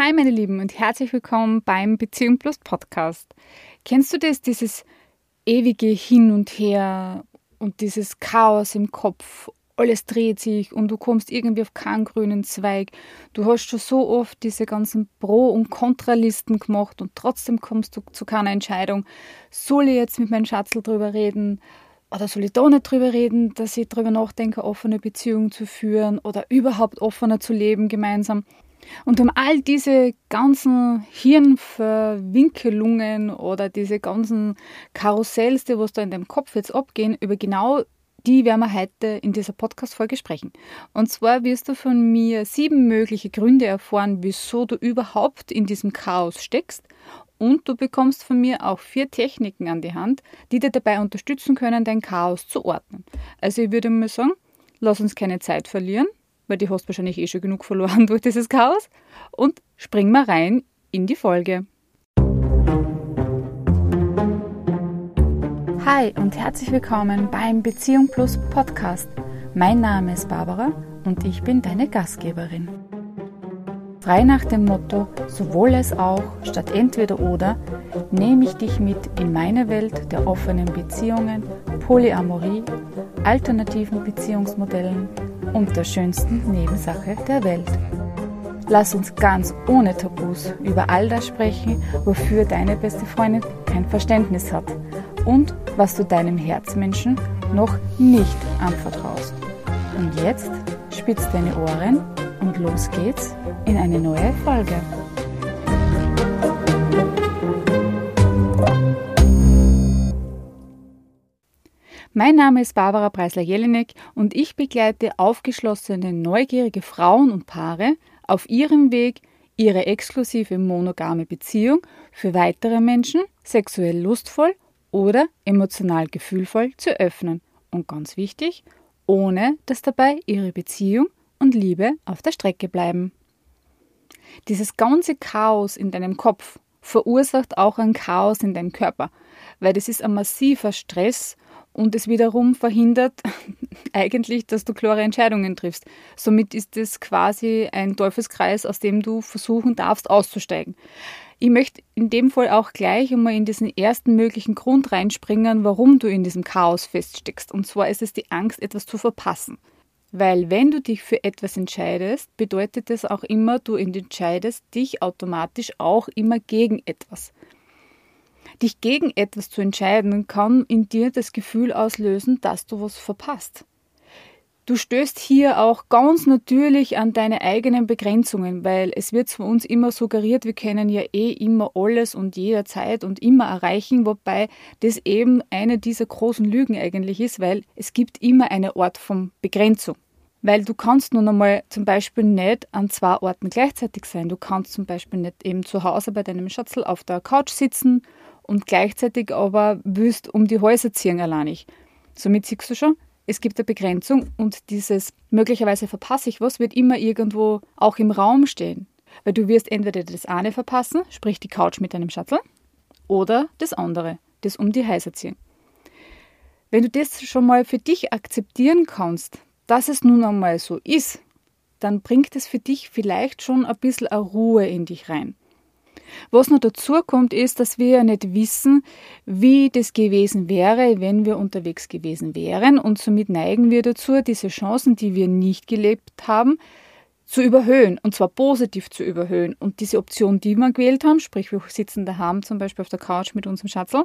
Hi meine Lieben und herzlich willkommen beim Beziehung Plus Podcast. Kennst du das, dieses ewige Hin und Her und dieses Chaos im Kopf? Alles dreht sich und du kommst irgendwie auf keinen grünen Zweig. Du hast schon so oft diese ganzen Pro- und Kontralisten gemacht und trotzdem kommst du zu keiner Entscheidung. Soll ich jetzt mit meinem Schatzel drüber reden? Oder soll ich da nicht drüber reden, dass ich drüber nachdenke, offene Beziehungen zu führen oder überhaupt offener zu leben gemeinsam? Und um all diese ganzen Hirnverwinkelungen oder diese ganzen Karussells, die was da in deinem Kopf jetzt abgehen, über genau die werden wir heute in dieser Podcast-Folge sprechen. Und zwar wirst du von mir sieben mögliche Gründe erfahren, wieso du überhaupt in diesem Chaos steckst. Und du bekommst von mir auch vier Techniken an die Hand, die dir dabei unterstützen können, dein Chaos zu ordnen. Also ich würde mal sagen, lass uns keine Zeit verlieren weil die hast wahrscheinlich eh schon genug verloren durch dieses Chaos. Und spring mal rein in die Folge. Hi und herzlich willkommen beim Beziehung Plus Podcast. Mein Name ist Barbara und ich bin deine Gastgeberin. Frei nach dem Motto sowohl es auch statt entweder oder nehme ich dich mit in meine Welt der offenen Beziehungen, Polyamorie, alternativen Beziehungsmodellen und der schönsten Nebensache der Welt. Lass uns ganz ohne Tabus über all das sprechen, wofür deine beste Freundin kein Verständnis hat und was du deinem Herzmenschen noch nicht anvertraust. Und jetzt spitz deine Ohren und los geht's in eine neue Folge. Mein Name ist Barbara Preisler-Jelinek und ich begleite aufgeschlossene, neugierige Frauen und Paare auf ihrem Weg, ihre exklusive monogame Beziehung für weitere Menschen sexuell lustvoll oder emotional gefühlvoll zu öffnen. Und ganz wichtig, ohne dass dabei ihre Beziehung und Liebe auf der Strecke bleiben. Dieses ganze Chaos in deinem Kopf verursacht auch ein Chaos in deinem Körper, weil das ist ein massiver Stress und es wiederum verhindert eigentlich, dass du klare Entscheidungen triffst. Somit ist es quasi ein Teufelskreis, aus dem du versuchen darfst auszusteigen. Ich möchte in dem Fall auch gleich einmal in diesen ersten möglichen Grund reinspringen, warum du in diesem Chaos feststeckst. Und zwar ist es die Angst, etwas zu verpassen. Weil wenn du dich für etwas entscheidest, bedeutet das auch immer, du entscheidest dich automatisch auch immer gegen etwas. Dich gegen etwas zu entscheiden, kann in dir das Gefühl auslösen, dass du was verpasst. Du stößt hier auch ganz natürlich an deine eigenen Begrenzungen, weil es wird von uns immer suggeriert, wir können ja eh immer alles und jederzeit und immer erreichen, wobei das eben eine dieser großen Lügen eigentlich ist, weil es gibt immer eine Art von Begrenzung. Weil du kannst nun einmal zum Beispiel nicht an zwei Orten gleichzeitig sein. Du kannst zum Beispiel nicht eben zu Hause bei deinem Schatzel auf der Couch sitzen und gleichzeitig aber willst um die Häuser ziehen alleinig. Somit siehst du schon, es gibt eine Begrenzung und dieses möglicherweise verpasse ich was, wird immer irgendwo auch im Raum stehen. Weil du wirst entweder das eine verpassen, sprich die Couch mit deinem Schatzel, oder das andere, das um die Häuser ziehen. Wenn du das schon mal für dich akzeptieren kannst, dass es nun einmal so ist, dann bringt es für dich vielleicht schon ein bisschen Ruhe in dich rein. Was noch dazu kommt, ist, dass wir ja nicht wissen, wie das gewesen wäre, wenn wir unterwegs gewesen wären. Und somit neigen wir dazu, diese Chancen, die wir nicht gelebt haben, zu überhöhen und zwar positiv zu überhöhen. Und diese Option, die wir gewählt haben, sprich wir sitzen daheim zum Beispiel auf der Couch mit unserem Schatzel,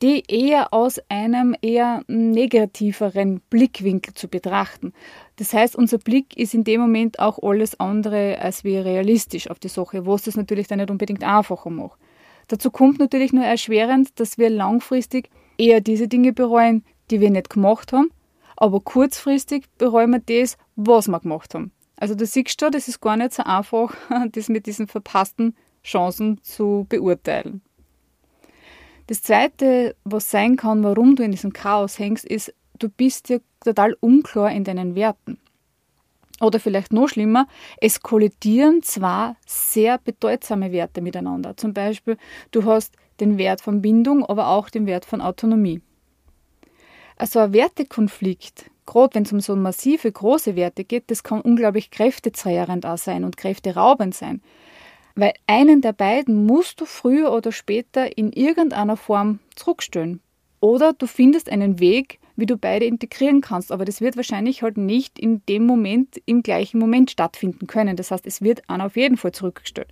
die eher aus einem eher negativeren Blickwinkel zu betrachten. Das heißt, unser Blick ist in dem Moment auch alles andere als wie realistisch auf die Sache, was das natürlich dann nicht unbedingt einfacher macht. Dazu kommt natürlich nur erschwerend, dass wir langfristig eher diese Dinge bereuen, die wir nicht gemacht haben, aber kurzfristig bereuen wir das, was wir gemacht haben. Also du siehst schon, das ist gar nicht so einfach, das mit diesen verpassten Chancen zu beurteilen. Das Zweite, was sein kann, warum du in diesem Chaos hängst, ist, du bist dir total unklar in deinen Werten. Oder vielleicht noch schlimmer, es kollidieren zwar sehr bedeutsame Werte miteinander. Zum Beispiel, du hast den Wert von Bindung, aber auch den Wert von Autonomie. Also ein Wertekonflikt gerade wenn es um so massive, große Werte geht, das kann unglaublich kräftezehrend auch sein und kräfteraubend sein. Weil einen der beiden musst du früher oder später in irgendeiner Form zurückstellen. Oder du findest einen Weg, wie du beide integrieren kannst. Aber das wird wahrscheinlich halt nicht in dem Moment, im gleichen Moment stattfinden können. Das heißt, es wird einer auf jeden Fall zurückgestellt.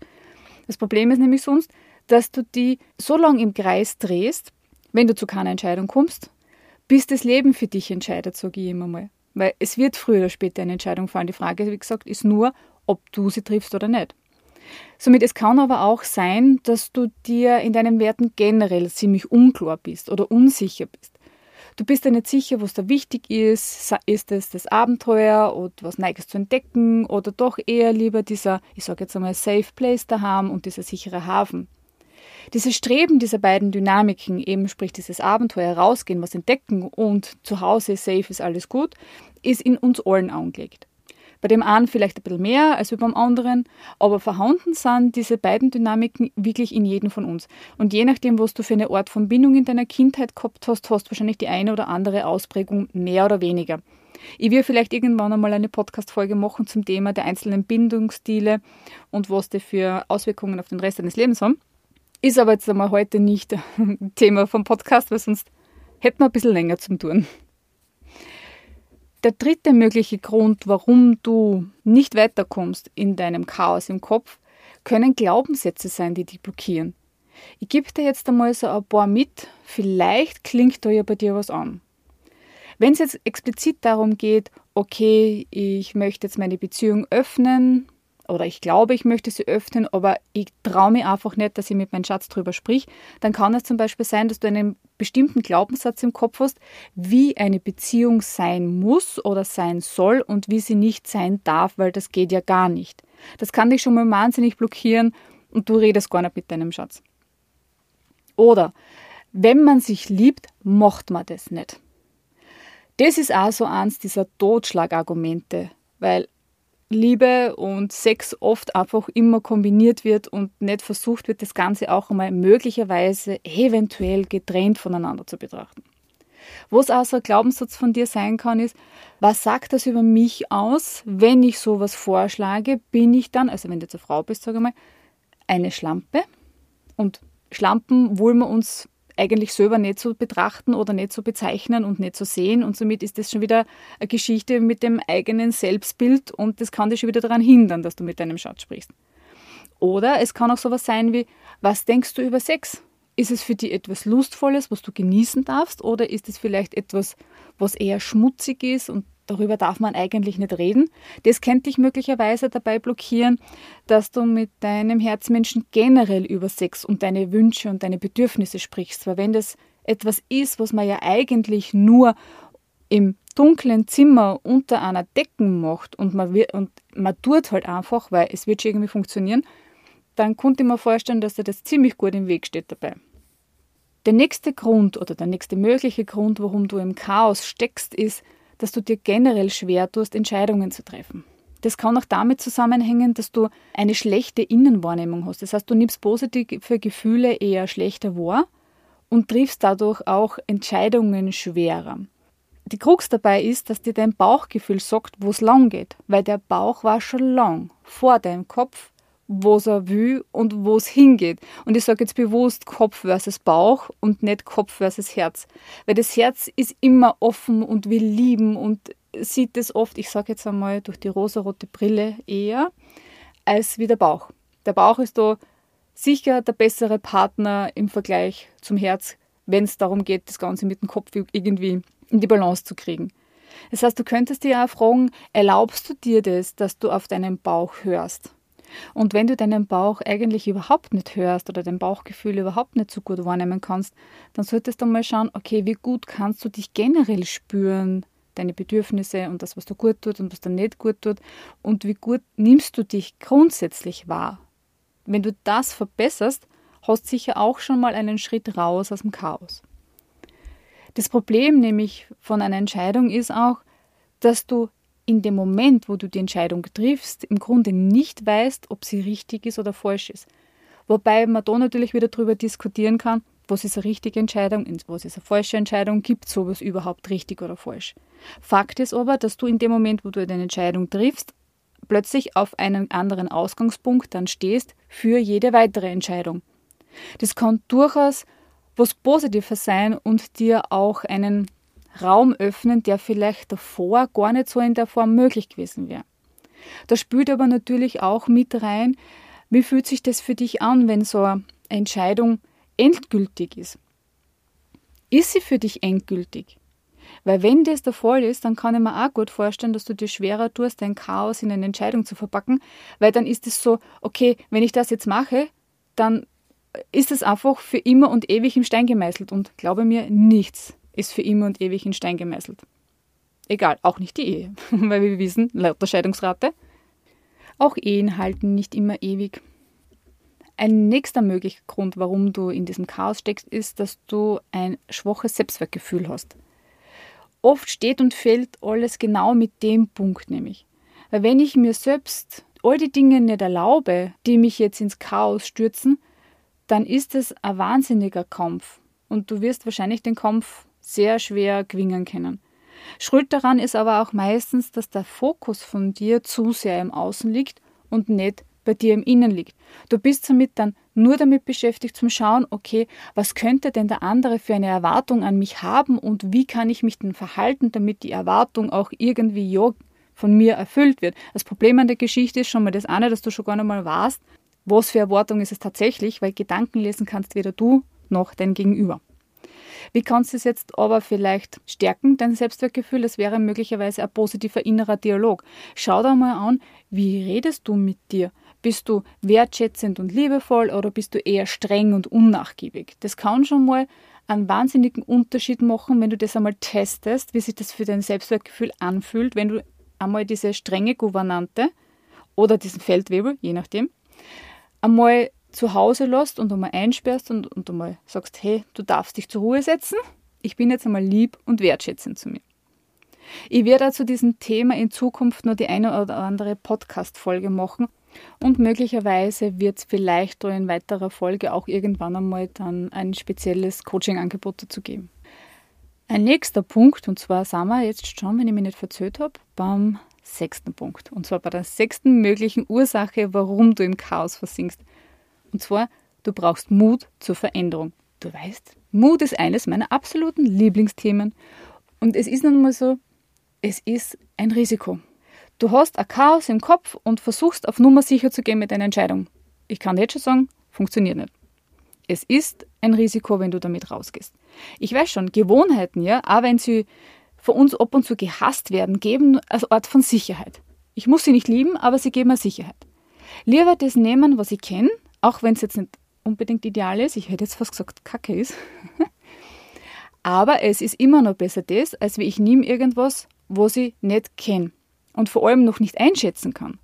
Das Problem ist nämlich sonst, dass du die so lange im Kreis drehst, wenn du zu keiner Entscheidung kommst, bis das Leben für dich entscheidet, sage ich immer mal. Weil es wird früher oder später eine Entscheidung fallen. Die Frage, wie gesagt, ist nur, ob du sie triffst oder nicht. Somit es kann aber auch sein, dass du dir in deinen Werten generell ziemlich unklar bist oder unsicher bist. Du bist dir nicht sicher, was da wichtig ist. Ist es das Abenteuer oder was Neues zu entdecken oder doch eher lieber dieser, ich sage jetzt einmal, Safe Place daheim und dieser sichere Hafen. Dieses Streben dieser beiden Dynamiken, eben sprich dieses Abenteuer rausgehen, was entdecken und zu Hause safe ist alles gut, ist in uns allen angelegt. Bei dem einen vielleicht ein bisschen mehr als beim anderen, aber vorhanden sind diese beiden Dynamiken wirklich in jedem von uns. Und je nachdem, was du für eine Art von Bindung in deiner Kindheit gehabt hast, hast du wahrscheinlich die eine oder andere Ausprägung mehr oder weniger. Ich will vielleicht irgendwann einmal eine Podcast-Folge machen zum Thema der einzelnen Bindungsstile und was die für Auswirkungen auf den Rest deines Lebens haben. Ist aber jetzt einmal heute nicht Thema vom Podcast, weil sonst hätten wir ein bisschen länger zum tun. Der dritte mögliche Grund, warum du nicht weiterkommst in deinem Chaos im Kopf, können Glaubenssätze sein, die dich blockieren. Ich gebe dir jetzt einmal so ein paar mit, vielleicht klingt da ja bei dir was an. Wenn es jetzt explizit darum geht, okay, ich möchte jetzt meine Beziehung öffnen, oder ich glaube, ich möchte sie öffnen, aber ich traue mir einfach nicht, dass ich mit meinem Schatz drüber sprich, dann kann es zum Beispiel sein, dass du einen bestimmten Glaubenssatz im Kopf hast, wie eine Beziehung sein muss oder sein soll und wie sie nicht sein darf, weil das geht ja gar nicht. Das kann dich schon mal wahnsinnig blockieren und du redest gar nicht mit deinem Schatz. Oder wenn man sich liebt, macht man das nicht. Das ist auch so eins dieser Totschlagargumente, weil Liebe und Sex oft einfach immer kombiniert wird und nicht versucht wird, das Ganze auch einmal möglicherweise eventuell getrennt voneinander zu betrachten. Was auch so ein Glaubenssatz von dir sein kann, ist, was sagt das über mich aus, wenn ich sowas vorschlage, bin ich dann, also wenn du eine Frau bist, sage ich mal, eine Schlampe? Und Schlampen wollen wir uns eigentlich selber nicht so betrachten oder nicht so bezeichnen und nicht so sehen. Und somit ist das schon wieder eine Geschichte mit dem eigenen Selbstbild und das kann dich schon wieder daran hindern, dass du mit deinem Schatz sprichst. Oder es kann auch sowas sein wie, was denkst du über Sex? Ist es für dich etwas Lustvolles, was du genießen darfst, oder ist es vielleicht etwas, was eher schmutzig ist und darüber darf man eigentlich nicht reden. Das könnte dich möglicherweise dabei blockieren, dass du mit deinem Herzmenschen generell über Sex und deine Wünsche und deine Bedürfnisse sprichst. Weil wenn das etwas ist, was man ja eigentlich nur im dunklen Zimmer unter einer Decken macht und man, wird, und man tut halt einfach, weil es wird schon irgendwie funktionieren, dann konnte ich mir vorstellen, dass dir das ziemlich gut im Weg steht dabei. Der nächste Grund oder der nächste mögliche Grund, warum du im Chaos steckst, ist, dass du dir generell schwer tust, Entscheidungen zu treffen. Das kann auch damit zusammenhängen, dass du eine schlechte Innenwahrnehmung hast. Das heißt, du nimmst positive Gefühle eher schlechter wahr und triffst dadurch auch Entscheidungen schwerer. Die Krux dabei ist, dass dir dein Bauchgefühl sagt, wo es lang geht, weil der Bauch war schon lang vor deinem Kopf was er will und wo es hingeht. Und ich sage jetzt bewusst Kopf versus Bauch und nicht Kopf versus Herz. Weil das Herz ist immer offen und will lieben und sieht es oft, ich sage jetzt einmal, durch die rosarote Brille eher, als wie der Bauch. Der Bauch ist da sicher der bessere Partner im Vergleich zum Herz, wenn es darum geht, das Ganze mit dem Kopf irgendwie in die Balance zu kriegen. Das heißt, du könntest dir auch fragen, erlaubst du dir das, dass du auf deinen Bauch hörst? Und wenn du deinen Bauch eigentlich überhaupt nicht hörst oder dein Bauchgefühl überhaupt nicht so gut wahrnehmen kannst, dann solltest du mal schauen, okay, wie gut kannst du dich generell spüren, deine Bedürfnisse und das, was dir gut tut und was dir nicht gut tut und wie gut nimmst du dich grundsätzlich wahr. Wenn du das verbesserst, hast du sicher auch schon mal einen Schritt raus aus dem Chaos. Das Problem nämlich von einer Entscheidung ist auch, dass du in dem Moment, wo du die Entscheidung triffst, im Grunde nicht weißt, ob sie richtig ist oder falsch ist. Wobei man da natürlich wieder darüber diskutieren kann, was ist eine richtige Entscheidung, was ist eine falsche Entscheidung, gibt sowas überhaupt richtig oder falsch. Fakt ist aber, dass du in dem Moment, wo du deine Entscheidung triffst, plötzlich auf einen anderen Ausgangspunkt dann stehst für jede weitere Entscheidung. Das kann durchaus was Positives sein und dir auch einen Raum öffnen, der vielleicht davor gar nicht so in der Form möglich gewesen wäre. Da spielt aber natürlich auch mit rein, wie fühlt sich das für dich an, wenn so eine Entscheidung endgültig ist? Ist sie für dich endgültig? Weil wenn das der Fall ist, dann kann ich mir auch gut vorstellen, dass du dir schwerer tust, dein Chaos in eine Entscheidung zu verpacken, weil dann ist es so, okay, wenn ich das jetzt mache, dann ist es einfach für immer und ewig im Stein gemeißelt. Und glaube mir, nichts ist für immer und ewig in Stein gemeißelt. Egal, auch nicht die Ehe, weil wir wissen, laut der Scheidungsrate, auch Ehen halten nicht immer ewig. Ein nächster möglicher Grund, warum du in diesem Chaos steckst, ist, dass du ein schwaches Selbstwertgefühl hast. Oft steht und fällt alles genau mit dem Punkt nämlich. Weil wenn ich mir selbst all die Dinge nicht erlaube, die mich jetzt ins Chaos stürzen, dann ist es ein wahnsinniger Kampf. Und du wirst wahrscheinlich den Kampf sehr schwer gewinnen können. Schuld daran ist aber auch meistens, dass der Fokus von dir zu sehr im Außen liegt und nicht bei dir im Innen liegt. Du bist somit dann nur damit beschäftigt zum Schauen, okay, was könnte denn der andere für eine Erwartung an mich haben und wie kann ich mich denn verhalten, damit die Erwartung auch irgendwie ja von mir erfüllt wird. Das Problem an der Geschichte ist schon mal das eine, dass du schon gar nicht mal weißt, was für Erwartung ist es tatsächlich, weil Gedanken lesen kannst weder du noch dein Gegenüber. Wie kannst du es jetzt aber vielleicht stärken, dein Selbstwertgefühl? Das wäre möglicherweise ein positiver innerer Dialog. Schau da mal an, wie redest du mit dir? Bist du wertschätzend und liebevoll oder bist du eher streng und unnachgiebig? Das kann schon mal einen wahnsinnigen Unterschied machen, wenn du das einmal testest, wie sich das für dein Selbstwertgefühl anfühlt, wenn du einmal diese strenge Gouvernante oder diesen Feldwebel, je nachdem, einmal zu Hause lässt und einmal einsperrst und, und einmal sagst, hey, du darfst dich zur Ruhe setzen, ich bin jetzt einmal lieb und wertschätzend zu mir. Ich werde zu diesem Thema in Zukunft nur die eine oder andere Podcast-Folge machen und möglicherweise wird es vielleicht in weiterer Folge auch irgendwann einmal dann ein spezielles Coaching-Angebot dazu geben. Ein nächster Punkt, und zwar sind wir jetzt schon, wenn ich mich nicht verzögert habe, beim sechsten Punkt. Und zwar bei der sechsten möglichen Ursache, warum du im Chaos versinkst. Und zwar, du brauchst Mut zur Veränderung. Du weißt, Mut ist eines meiner absoluten Lieblingsthemen. Und es ist nun mal so, es ist ein Risiko. Du hast ein Chaos im Kopf und versuchst auf Nummer sicher zu gehen mit deiner Entscheidung. Ich kann jetzt schon sagen, funktioniert nicht. Es ist ein Risiko, wenn du damit rausgehst. Ich weiß schon, Gewohnheiten, ja, auch wenn sie von uns ab und zu gehasst werden, geben eine Art von Sicherheit. Ich muss sie nicht lieben, aber sie geben mir Sicherheit. Lieber das nehmen, was ich kenne, auch wenn es jetzt nicht unbedingt ideal ist, ich hätte jetzt fast gesagt, kacke ist. Aber es ist immer noch besser das, als wie ich nehme irgendwas, was ich nicht kenne und vor allem noch nicht einschätzen kann.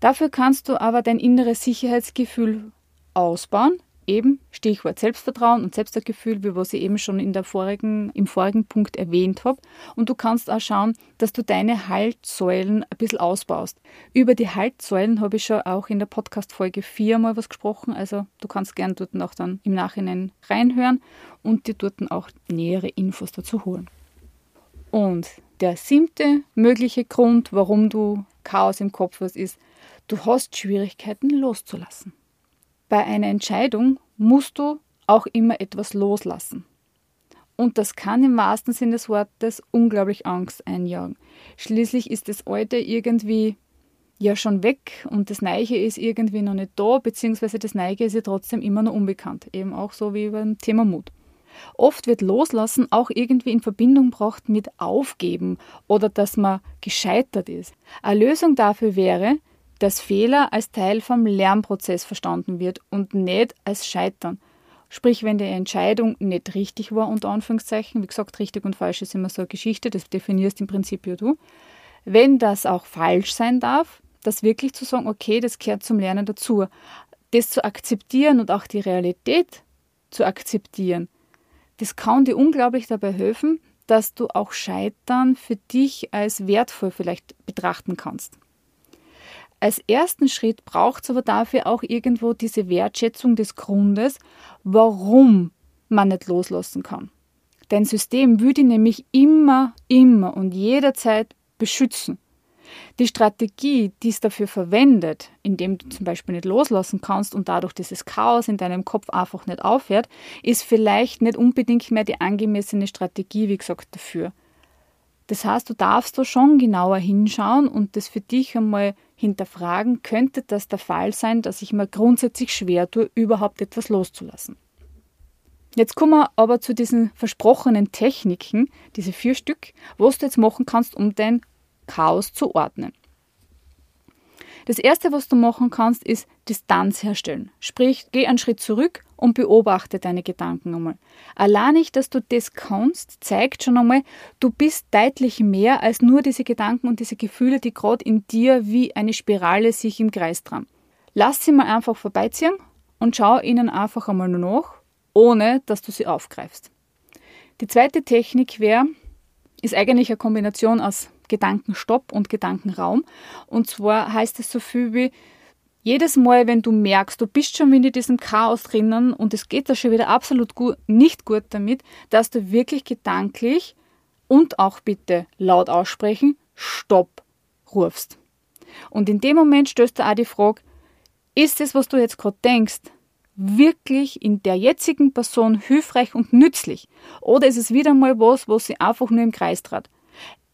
Dafür kannst du aber dein inneres Sicherheitsgefühl ausbauen, eben Stichwort Selbstvertrauen und Selbstwertgefühl, wie was ich eben schon in der vorigen, im vorigen Punkt erwähnt habe. Und du kannst auch schauen, dass du deine Haltsäulen ein bisschen ausbaust. Über die Haltsäulen habe ich schon auch in der Podcast-Folge 4 mal was gesprochen. Also du kannst gern dort auch dann im Nachhinein reinhören und dir dort auch nähere Infos dazu holen. Und der siebte mögliche Grund, warum du Chaos im Kopf hast, ist, du hast Schwierigkeiten loszulassen. Bei einer Entscheidung musst du auch immer etwas loslassen. Und das kann im wahrsten Sinne des Wortes unglaublich Angst einjagen. Schließlich ist das Alte irgendwie ja schon weg und das Neige ist irgendwie noch nicht da, beziehungsweise das Neige ist ja trotzdem immer noch unbekannt. Eben auch so wie beim Thema Mut. Oft wird Loslassen auch irgendwie in Verbindung gebracht mit Aufgeben oder dass man gescheitert ist. Eine Lösung dafür wäre, dass Fehler als Teil vom Lernprozess verstanden wird und nicht als Scheitern. Sprich, wenn die Entscheidung nicht richtig war, unter Anführungszeichen, wie gesagt, richtig und falsch ist immer so eine Geschichte, das definierst im Prinzip ja du. Wenn das auch falsch sein darf, das wirklich zu sagen, okay, das gehört zum Lernen dazu. Das zu akzeptieren und auch die Realität zu akzeptieren, das kann dir unglaublich dabei helfen, dass du auch Scheitern für dich als wertvoll vielleicht betrachten kannst. Als ersten Schritt braucht es aber dafür auch irgendwo diese Wertschätzung des Grundes, warum man nicht loslassen kann. Dein System würde nämlich immer, immer und jederzeit beschützen. Die Strategie, die es dafür verwendet, indem du zum Beispiel nicht loslassen kannst und dadurch dieses Chaos in deinem Kopf einfach nicht aufhört, ist vielleicht nicht unbedingt mehr die angemessene Strategie, wie gesagt, dafür. Das heißt, du darfst da schon genauer hinschauen und das für dich einmal hinterfragen, könnte das der Fall sein, dass ich mir grundsätzlich schwer tue, überhaupt etwas loszulassen. Jetzt kommen wir aber zu diesen versprochenen Techniken, diese vier Stück, was du jetzt machen kannst, um dein Chaos zu ordnen. Das erste, was du machen kannst, ist Distanz herstellen. Sprich, geh einen Schritt zurück und beobachte deine Gedanken einmal. Allein nicht, dass du das kannst, zeigt schon einmal, du bist deutlich mehr als nur diese Gedanken und diese Gefühle, die gerade in dir wie eine Spirale sich im Kreis dran. Lass sie mal einfach vorbeiziehen und schau ihnen einfach einmal nur nach ohne dass du sie aufgreifst. Die zweite Technik wäre, ist eigentlich eine Kombination aus Gedankenstopp und Gedankenraum. Und zwar heißt es so viel wie, jedes Mal, wenn du merkst, du bist schon wieder in diesem Chaos drinnen und es geht da schon wieder absolut gut, nicht gut damit, dass du wirklich gedanklich und auch bitte laut aussprechen, Stopp rufst. Und in dem Moment stößt du auch die Frage, ist es, was du jetzt gerade denkst, wirklich in der jetzigen Person hilfreich und nützlich? Oder ist es wieder mal was, was sie einfach nur im Kreis trat?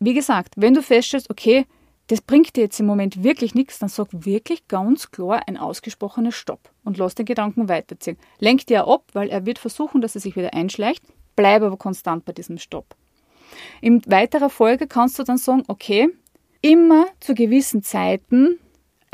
Wie gesagt, wenn du feststellst, okay, das bringt dir jetzt im Moment wirklich nichts, dann sag wirklich ganz klar ein ausgesprochenes Stopp und lass den Gedanken weiterziehen. Lenk dir ab, weil er wird versuchen, dass er sich wieder einschleicht, bleib aber konstant bei diesem Stopp. In weiterer Folge kannst du dann sagen, okay, immer zu gewissen Zeiten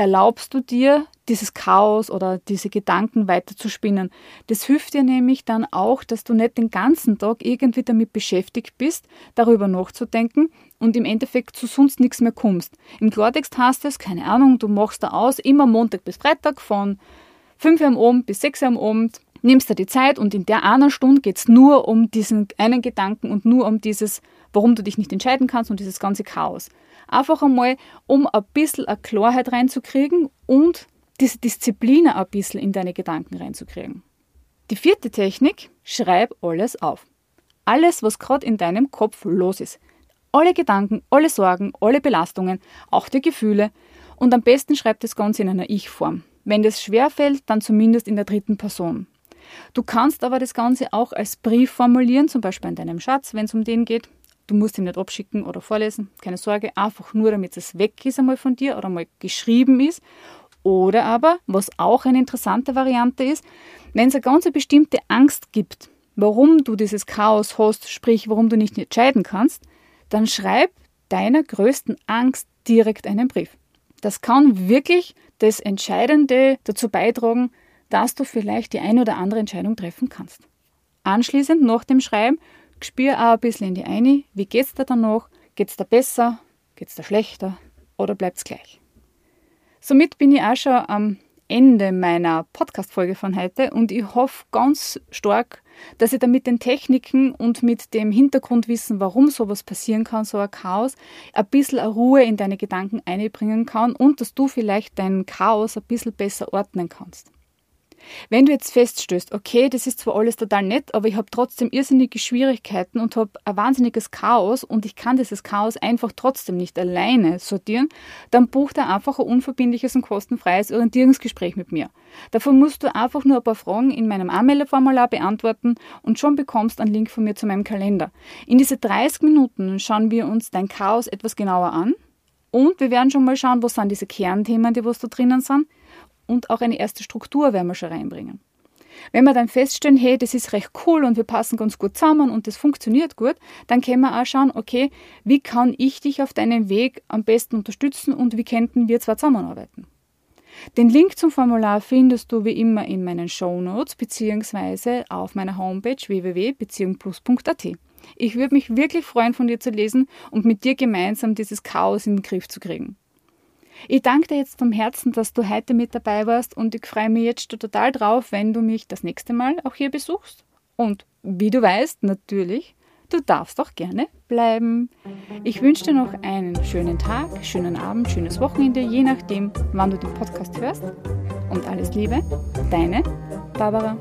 erlaubst du dir, dieses Chaos oder diese Gedanken weiter zu spinnen. Das hilft dir nämlich dann auch, dass du nicht den ganzen Tag irgendwie damit beschäftigt bist, darüber nachzudenken und im Endeffekt zu sonst nichts mehr kommst. Im Klartext heißt es, keine Ahnung, du machst da aus, immer Montag bis Freitag von 5 Uhr am Abend bis 6 Uhr am Abend, nimmst dir die Zeit und in der einer Stunde geht es nur um diesen einen Gedanken und nur um dieses, warum du dich nicht entscheiden kannst und dieses ganze Chaos. Einfach einmal, um ein bisschen eine Klarheit reinzukriegen und diese Disziplin ein bisschen in deine Gedanken reinzukriegen. Die vierte Technik, schreib alles auf. Alles, was gerade in deinem Kopf los ist. Alle Gedanken, alle Sorgen, alle Belastungen, auch die Gefühle. Und am besten schreib das Ganze in einer Ich-Form. Wenn das schwerfällt, dann zumindest in der dritten Person. Du kannst aber das Ganze auch als Brief formulieren, zum Beispiel an deinem Schatz, wenn es um den geht. Du musst ihn nicht abschicken oder vorlesen, keine Sorge, einfach nur damit es weg ist einmal von dir oder mal geschrieben ist. Oder aber, was auch eine interessante Variante ist, wenn es eine ganz bestimmte Angst gibt, warum du dieses Chaos hast, sprich, warum du nicht entscheiden kannst, dann schreib deiner größten Angst direkt einen Brief. Das kann wirklich das Entscheidende dazu beitragen, dass du vielleicht die eine oder andere Entscheidung treffen kannst. Anschließend nach dem Schreiben spür auch ein bisschen in die eine, wie geht's dir danach? Geht's dir besser? Geht's dir schlechter? Oder bleibt's gleich? Somit bin ich auch schon am Ende meiner Podcast-Folge von heute und ich hoffe ganz stark, dass ich da mit den Techniken und mit dem Hintergrundwissen, warum sowas passieren kann, so ein Chaos, ein bisschen Ruhe in deine Gedanken einbringen kann und dass du vielleicht dein Chaos ein bisschen besser ordnen kannst. Wenn du jetzt feststößt, okay, das ist zwar alles total nett, aber ich habe trotzdem irrsinnige Schwierigkeiten und habe ein wahnsinniges Chaos und ich kann dieses Chaos einfach trotzdem nicht alleine sortieren, dann buch da einfach ein unverbindliches und kostenfreies Orientierungsgespräch mit mir. Dafür musst du einfach nur ein paar Fragen in meinem Anmeldeformular beantworten und schon bekommst einen Link von mir zu meinem Kalender. In diese 30 Minuten schauen wir uns dein Chaos etwas genauer an und wir werden schon mal schauen, was sind diese Kernthemen, die was da drinnen sind und auch eine erste Struktur werden wir schon reinbringen. Wenn wir dann feststellen, hey, das ist recht cool und wir passen ganz gut zusammen und das funktioniert gut, dann können wir auch schauen, okay, wie kann ich dich auf deinem Weg am besten unterstützen und wie könnten wir zwar zusammenarbeiten. Den Link zum Formular findest du wie immer in meinen Show Notes bzw. auf meiner Homepage www.beziehungplus.at. Ich würde mich wirklich freuen, von dir zu lesen und mit dir gemeinsam dieses Chaos in den Griff zu kriegen. Ich danke dir jetzt vom Herzen, dass du heute mit dabei warst und ich freue mich jetzt total drauf, wenn du mich das nächste Mal auch hier besuchst. Und wie du weißt, natürlich, du darfst auch gerne bleiben. Ich wünsche dir noch einen schönen Tag, schönen Abend, schönes Wochenende, je nachdem, wann du den Podcast hörst. Und alles Liebe, deine Barbara.